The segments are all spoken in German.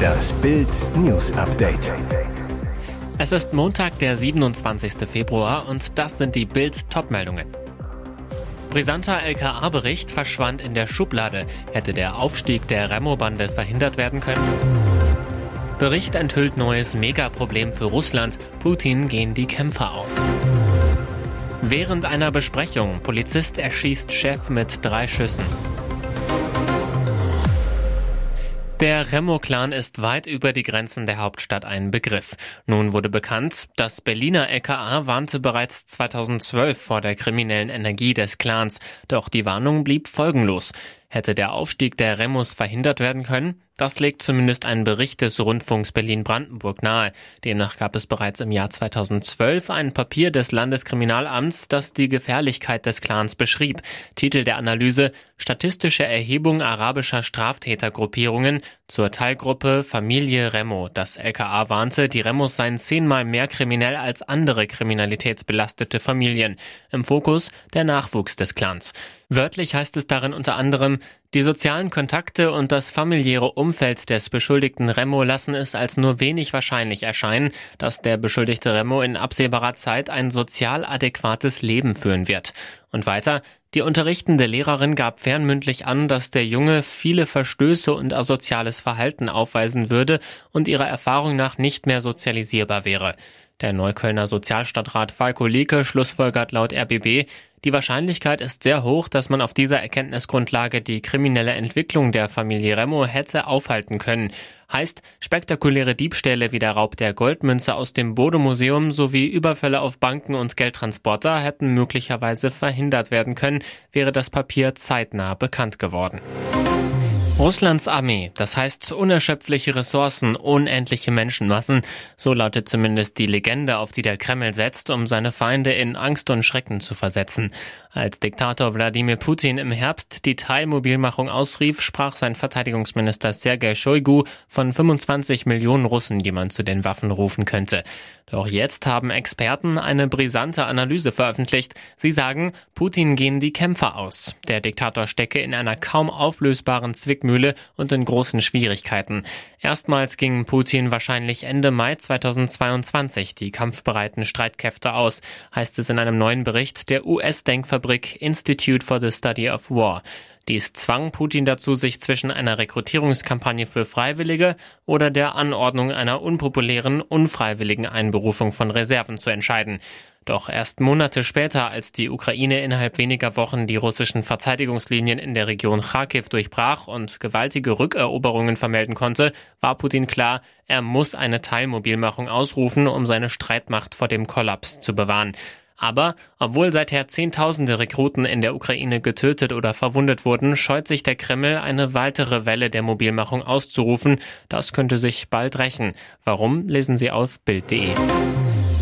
Das Bild News Update. Es ist Montag, der 27. Februar und das sind die Bild Topmeldungen. Brisanter LKA-Bericht verschwand in der Schublade. Hätte der Aufstieg der Remo-Bande verhindert werden können? Bericht enthüllt neues Megaproblem für Russland. Putin gehen die Kämpfer aus. Während einer Besprechung, Polizist erschießt Chef mit drei Schüssen. Der Remo-Clan ist weit über die Grenzen der Hauptstadt ein Begriff. Nun wurde bekannt, das Berliner LKA warnte bereits 2012 vor der kriminellen Energie des Clans, doch die Warnung blieb folgenlos. Hätte der Aufstieg der Remos verhindert werden können? Das legt zumindest ein Bericht des Rundfunks Berlin-Brandenburg nahe. Demnach gab es bereits im Jahr 2012 ein Papier des Landeskriminalamts, das die Gefährlichkeit des Clans beschrieb. Titel der Analyse Statistische Erhebung arabischer Straftätergruppierungen zur Teilgruppe Familie Remo. Das LKA warnte, die Remos seien zehnmal mehr kriminell als andere kriminalitätsbelastete Familien. Im Fokus der Nachwuchs des Clans. Wörtlich heißt es darin unter anderem, die sozialen Kontakte und das familiäre Umfeld des beschuldigten Remo lassen es als nur wenig wahrscheinlich erscheinen, dass der beschuldigte Remo in absehbarer Zeit ein sozial adäquates Leben führen wird. Und weiter, die unterrichtende Lehrerin gab fernmündlich an, dass der Junge viele Verstöße und asoziales Verhalten aufweisen würde und ihrer Erfahrung nach nicht mehr sozialisierbar wäre. Der Neuköllner Sozialstadtrat Falko Leke schlussfolgert laut RBB, die Wahrscheinlichkeit ist sehr hoch, dass man auf dieser Erkenntnisgrundlage die kriminelle Entwicklung der Familie Remo hätte aufhalten können. Heißt, spektakuläre Diebstähle wie der Raub der Goldmünze aus dem Bode-Museum sowie Überfälle auf Banken und Geldtransporter hätten möglicherweise verhindert werden können, wäre das Papier zeitnah bekannt geworden. Russlands Armee, das heißt unerschöpfliche Ressourcen, unendliche Menschenmassen, so lautet zumindest die Legende, auf die der Kreml setzt, um seine Feinde in Angst und Schrecken zu versetzen. Als Diktator Wladimir Putin im Herbst die Teilmobilmachung ausrief, sprach sein Verteidigungsminister Sergei Shoigu von 25 Millionen Russen, die man zu den Waffen rufen könnte. Doch jetzt haben Experten eine brisante Analyse veröffentlicht. Sie sagen, Putin gehen die Kämpfer aus. Der Diktator stecke in einer kaum auflösbaren Zwickmühle und in großen Schwierigkeiten. Erstmals gingen Putin wahrscheinlich Ende Mai 2022 die kampfbereiten Streitkräfte aus, heißt es in einem neuen Bericht der US-Denkfabrik Institute for the Study of War. Dies zwang Putin dazu, sich zwischen einer Rekrutierungskampagne für Freiwillige oder der Anordnung einer unpopulären, unfreiwilligen Einberufung von Reserven zu entscheiden. Doch erst Monate später, als die Ukraine innerhalb weniger Wochen die russischen Verteidigungslinien in der Region Kharkiv durchbrach und gewaltige Rückeroberungen vermelden konnte, war Putin klar, er muss eine Teilmobilmachung ausrufen, um seine Streitmacht vor dem Kollaps zu bewahren. Aber obwohl seither Zehntausende Rekruten in der Ukraine getötet oder verwundet wurden, scheut sich der Kreml, eine weitere Welle der Mobilmachung auszurufen. Das könnte sich bald rächen. Warum lesen Sie auf Bild.de.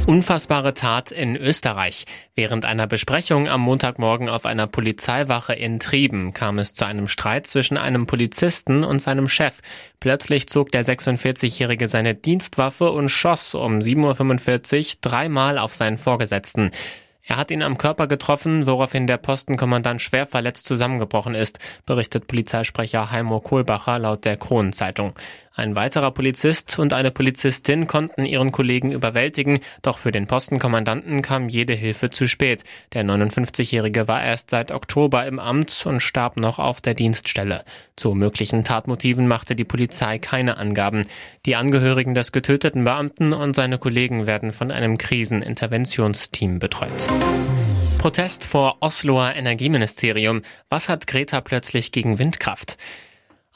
Unfassbare Tat in Österreich. Während einer Besprechung am Montagmorgen auf einer Polizeiwache in Trieben kam es zu einem Streit zwischen einem Polizisten und seinem Chef. Plötzlich zog der 46-Jährige seine Dienstwaffe und schoss um 7.45 Uhr dreimal auf seinen Vorgesetzten. Er hat ihn am Körper getroffen, woraufhin der Postenkommandant schwer verletzt zusammengebrochen ist, berichtet Polizeisprecher Heimo Kohlbacher laut der Kronenzeitung. Ein weiterer Polizist und eine Polizistin konnten ihren Kollegen überwältigen, doch für den Postenkommandanten kam jede Hilfe zu spät. Der 59-Jährige war erst seit Oktober im Amt und starb noch auf der Dienststelle. Zu möglichen Tatmotiven machte die Polizei keine Angaben. Die Angehörigen des getöteten Beamten und seine Kollegen werden von einem Kriseninterventionsteam betreut. Protest vor Osloer Energieministerium. Was hat Greta plötzlich gegen Windkraft?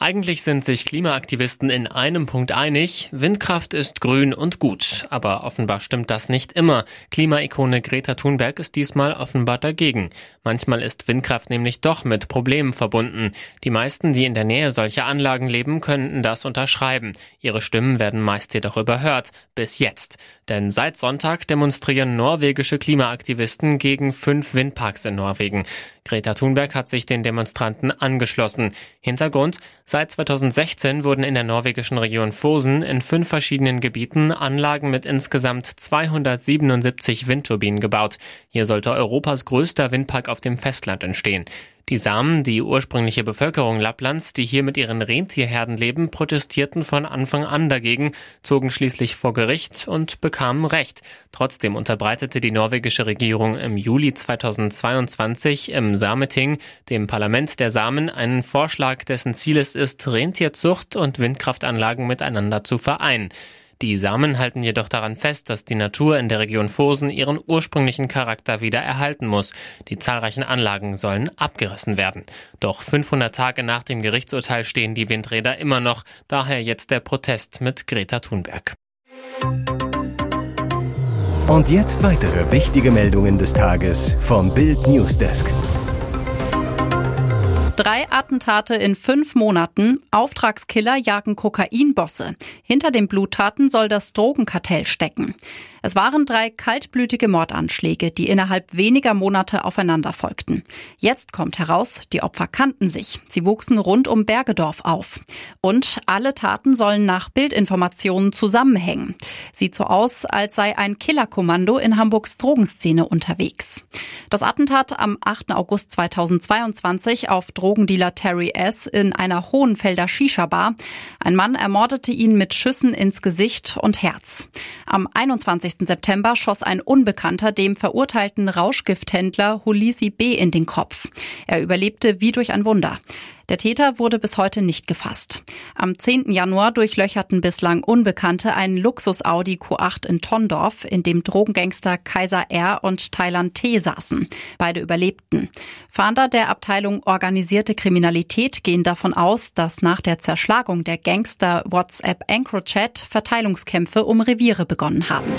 Eigentlich sind sich Klimaaktivisten in einem Punkt einig, Windkraft ist grün und gut, aber offenbar stimmt das nicht immer. Klimaikone Greta Thunberg ist diesmal offenbar dagegen. Manchmal ist Windkraft nämlich doch mit Problemen verbunden. Die meisten, die in der Nähe solcher Anlagen leben, könnten das unterschreiben. Ihre Stimmen werden meist jedoch überhört, bis jetzt. Denn seit Sonntag demonstrieren norwegische Klimaaktivisten gegen fünf Windparks in Norwegen. Greta Thunberg hat sich den Demonstranten angeschlossen. Hintergrund, seit 2016 wurden in der norwegischen Region Fosen in fünf verschiedenen Gebieten Anlagen mit insgesamt 277 Windturbinen gebaut. Hier sollte Europas größter Windpark auf dem Festland entstehen. Die Samen, die ursprüngliche Bevölkerung Lapplands, die hier mit ihren Rentierherden leben, protestierten von Anfang an dagegen, zogen schließlich vor Gericht und bekamen Recht. Trotzdem unterbreitete die norwegische Regierung im Juli 2022 im Sameting, dem Parlament der Samen, einen Vorschlag, dessen Ziel es ist, Rentierzucht und Windkraftanlagen miteinander zu vereinen. Die Samen halten jedoch daran fest, dass die Natur in der Region Fosen ihren ursprünglichen Charakter wieder erhalten muss. Die zahlreichen Anlagen sollen abgerissen werden. Doch 500 Tage nach dem Gerichtsurteil stehen die Windräder immer noch, daher jetzt der Protest mit Greta Thunberg. Und jetzt weitere wichtige Meldungen des Tages vom Bild Newsdesk. Drei Attentate in fünf Monaten. Auftragskiller jagen Kokainbosse. Hinter den Bluttaten soll das Drogenkartell stecken. Es waren drei kaltblütige Mordanschläge, die innerhalb weniger Monate aufeinander folgten. Jetzt kommt heraus, die Opfer kannten sich. Sie wuchsen rund um Bergedorf auf. Und alle Taten sollen nach Bildinformationen zusammenhängen. Sieht so aus, als sei ein Killerkommando in Hamburgs Drogenszene unterwegs. Das Attentat am 8. August 2022 auf Drogendealer Terry S. in einer Hohenfelder Shisha-Bar. Ein Mann ermordete ihn mit Schüssen ins Gesicht und Herz. Am 21. 20. September schoss ein Unbekannter dem verurteilten Rauschgifthändler Hulisi B. in den Kopf. Er überlebte wie durch ein Wunder. Der Täter wurde bis heute nicht gefasst. Am 10. Januar durchlöcherten bislang Unbekannte einen Luxus-Audi Q8 in Tondorf, in dem Drogengangster Kaiser R. und Thailand T. saßen. Beide überlebten. Fahnder der Abteilung Organisierte Kriminalität gehen davon aus, dass nach der Zerschlagung der Gangster WhatsApp EncroChat Verteilungskämpfe um Reviere begonnen haben.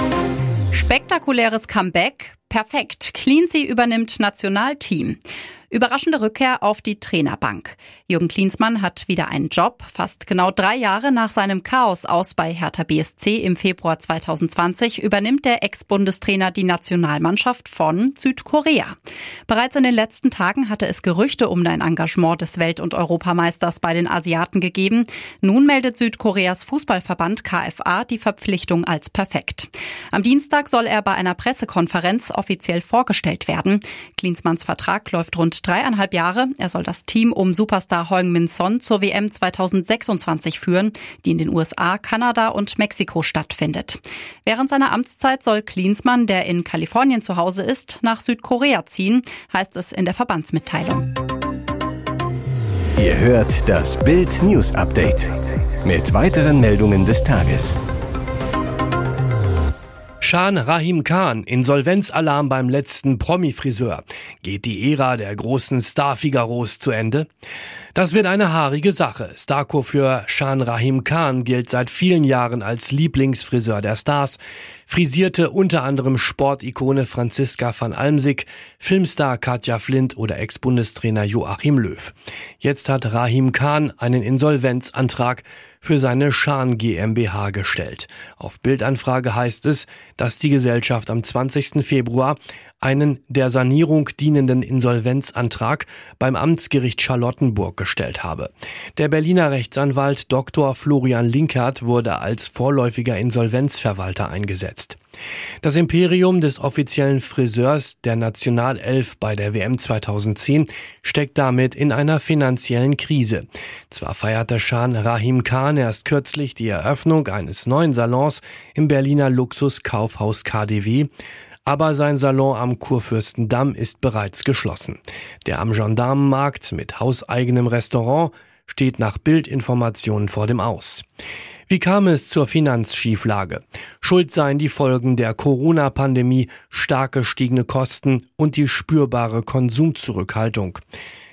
Spektakuläres Comeback. Perfekt. Cleansea übernimmt Nationalteam. Überraschende Rückkehr auf die Trainerbank. Jürgen Klinsmann hat wieder einen Job. Fast genau drei Jahre nach seinem Chaos aus bei Hertha BSC im Februar 2020 übernimmt der Ex-Bundestrainer die Nationalmannschaft von Südkorea. Bereits in den letzten Tagen hatte es Gerüchte um ein Engagement des Welt- und Europameisters bei den Asiaten gegeben. Nun meldet Südkoreas Fußballverband KFA die Verpflichtung als perfekt. Am Dienstag soll er bei einer Pressekonferenz offiziell vorgestellt werden. Klinsmanns Vertrag läuft rund dreieinhalb Jahre. Er soll das Team um Superstar Heung-Min Son zur WM 2026 führen, die in den USA, Kanada und Mexiko stattfindet. Während seiner Amtszeit soll Klinsmann, der in Kalifornien zu Hause ist, nach Südkorea ziehen, heißt es in der Verbandsmitteilung. Ihr hört das Bild News Update mit weiteren Meldungen des Tages. Shan Rahim Khan, Insolvenzalarm beim letzten Promi-Friseur. Geht die Ära der großen Star-Figaros zu Ende? Das wird eine haarige Sache. Starco für Shan Rahim Khan gilt seit vielen Jahren als Lieblingsfriseur der Stars, frisierte unter anderem Sportikone Franziska van Almsick, Filmstar Katja Flint oder Ex-Bundestrainer Joachim Löw. Jetzt hat Rahim Khan einen Insolvenzantrag für seine Schan GmbH gestellt. Auf Bildanfrage heißt es, dass die Gesellschaft am 20. Februar einen der Sanierung dienenden Insolvenzantrag beim Amtsgericht Charlottenburg gestellt habe. Der Berliner Rechtsanwalt Dr. Florian Linkert wurde als vorläufiger Insolvenzverwalter eingesetzt. Das Imperium des offiziellen Friseurs der Nationalelf bei der WM 2010 steckt damit in einer finanziellen Krise. Zwar feierte Shan Rahim Khan erst kürzlich die Eröffnung eines neuen Salons im Berliner Luxuskaufhaus KDW, aber sein Salon am Kurfürstendamm ist bereits geschlossen. Der am Gendarmenmarkt mit hauseigenem Restaurant steht nach Bildinformationen vor dem Aus. Wie kam es zur Finanzschieflage? Schuld seien die Folgen der Corona-Pandemie, stark gestiegene Kosten und die spürbare Konsumzurückhaltung.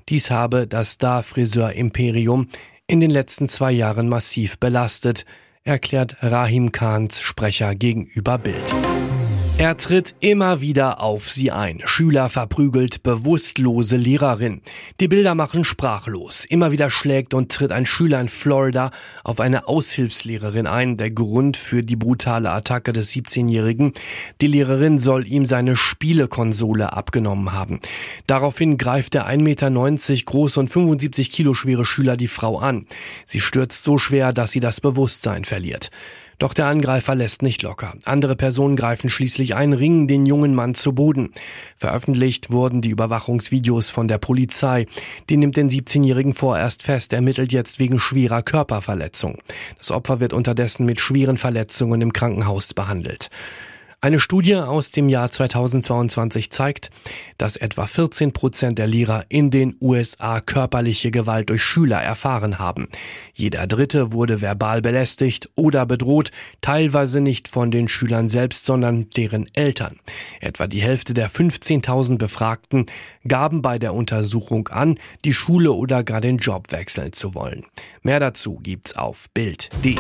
Dies habe das Star-Friseur-Imperium in den letzten zwei Jahren massiv belastet, erklärt Rahim Khans Sprecher gegenüber Bild. Er tritt immer wieder auf sie ein. Schüler verprügelt bewusstlose Lehrerin. Die Bilder machen sprachlos. Immer wieder schlägt und tritt ein Schüler in Florida auf eine Aushilfslehrerin ein. Der Grund für die brutale Attacke des 17-Jährigen. Die Lehrerin soll ihm seine Spielekonsole abgenommen haben. Daraufhin greift der 1,90 Meter große und 75 Kilo schwere Schüler die Frau an. Sie stürzt so schwer, dass sie das Bewusstsein verliert. Doch der Angreifer lässt nicht locker. Andere Personen greifen schließlich ein, ringen den jungen Mann zu Boden. Veröffentlicht wurden die Überwachungsvideos von der Polizei. Die nimmt den 17-Jährigen vorerst fest, ermittelt jetzt wegen schwerer Körperverletzung. Das Opfer wird unterdessen mit schweren Verletzungen im Krankenhaus behandelt. Eine Studie aus dem Jahr 2022 zeigt, dass etwa 14 Prozent der Lehrer in den USA körperliche Gewalt durch Schüler erfahren haben. Jeder Dritte wurde verbal belästigt oder bedroht, teilweise nicht von den Schülern selbst, sondern deren Eltern. Etwa die Hälfte der 15.000 Befragten gaben bei der Untersuchung an, die Schule oder gar den Job wechseln zu wollen. Mehr dazu gibt's auf Bild.de.